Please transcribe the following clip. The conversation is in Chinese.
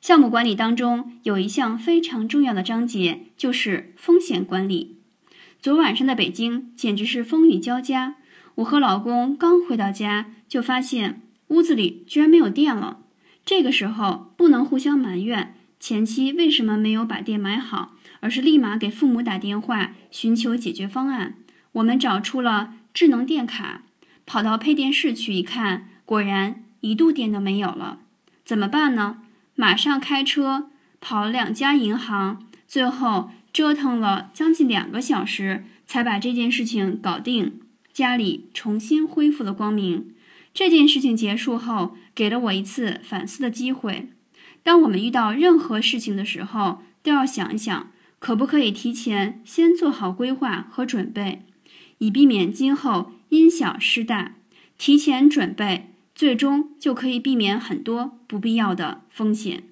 项目管理当中有一项非常重要的章节，就是风险管理。昨晚上的北京简直是风雨交加。我和老公刚回到家，就发现屋子里居然没有电了。这个时候不能互相埋怨前妻为什么没有把电买好，而是立马给父母打电话寻求解决方案。我们找出了智能电卡，跑到配电室去一看，果然一度电都没有了。怎么办呢？马上开车跑两家银行，最后折腾了将近两个小时，才把这件事情搞定，家里重新恢复了光明。这件事情结束后，给了我一次反思的机会。当我们遇到任何事情的时候，都要想一想，可不可以提前先做好规划和准备，以避免今后因小失大。提前准备。最终就可以避免很多不必要的风险。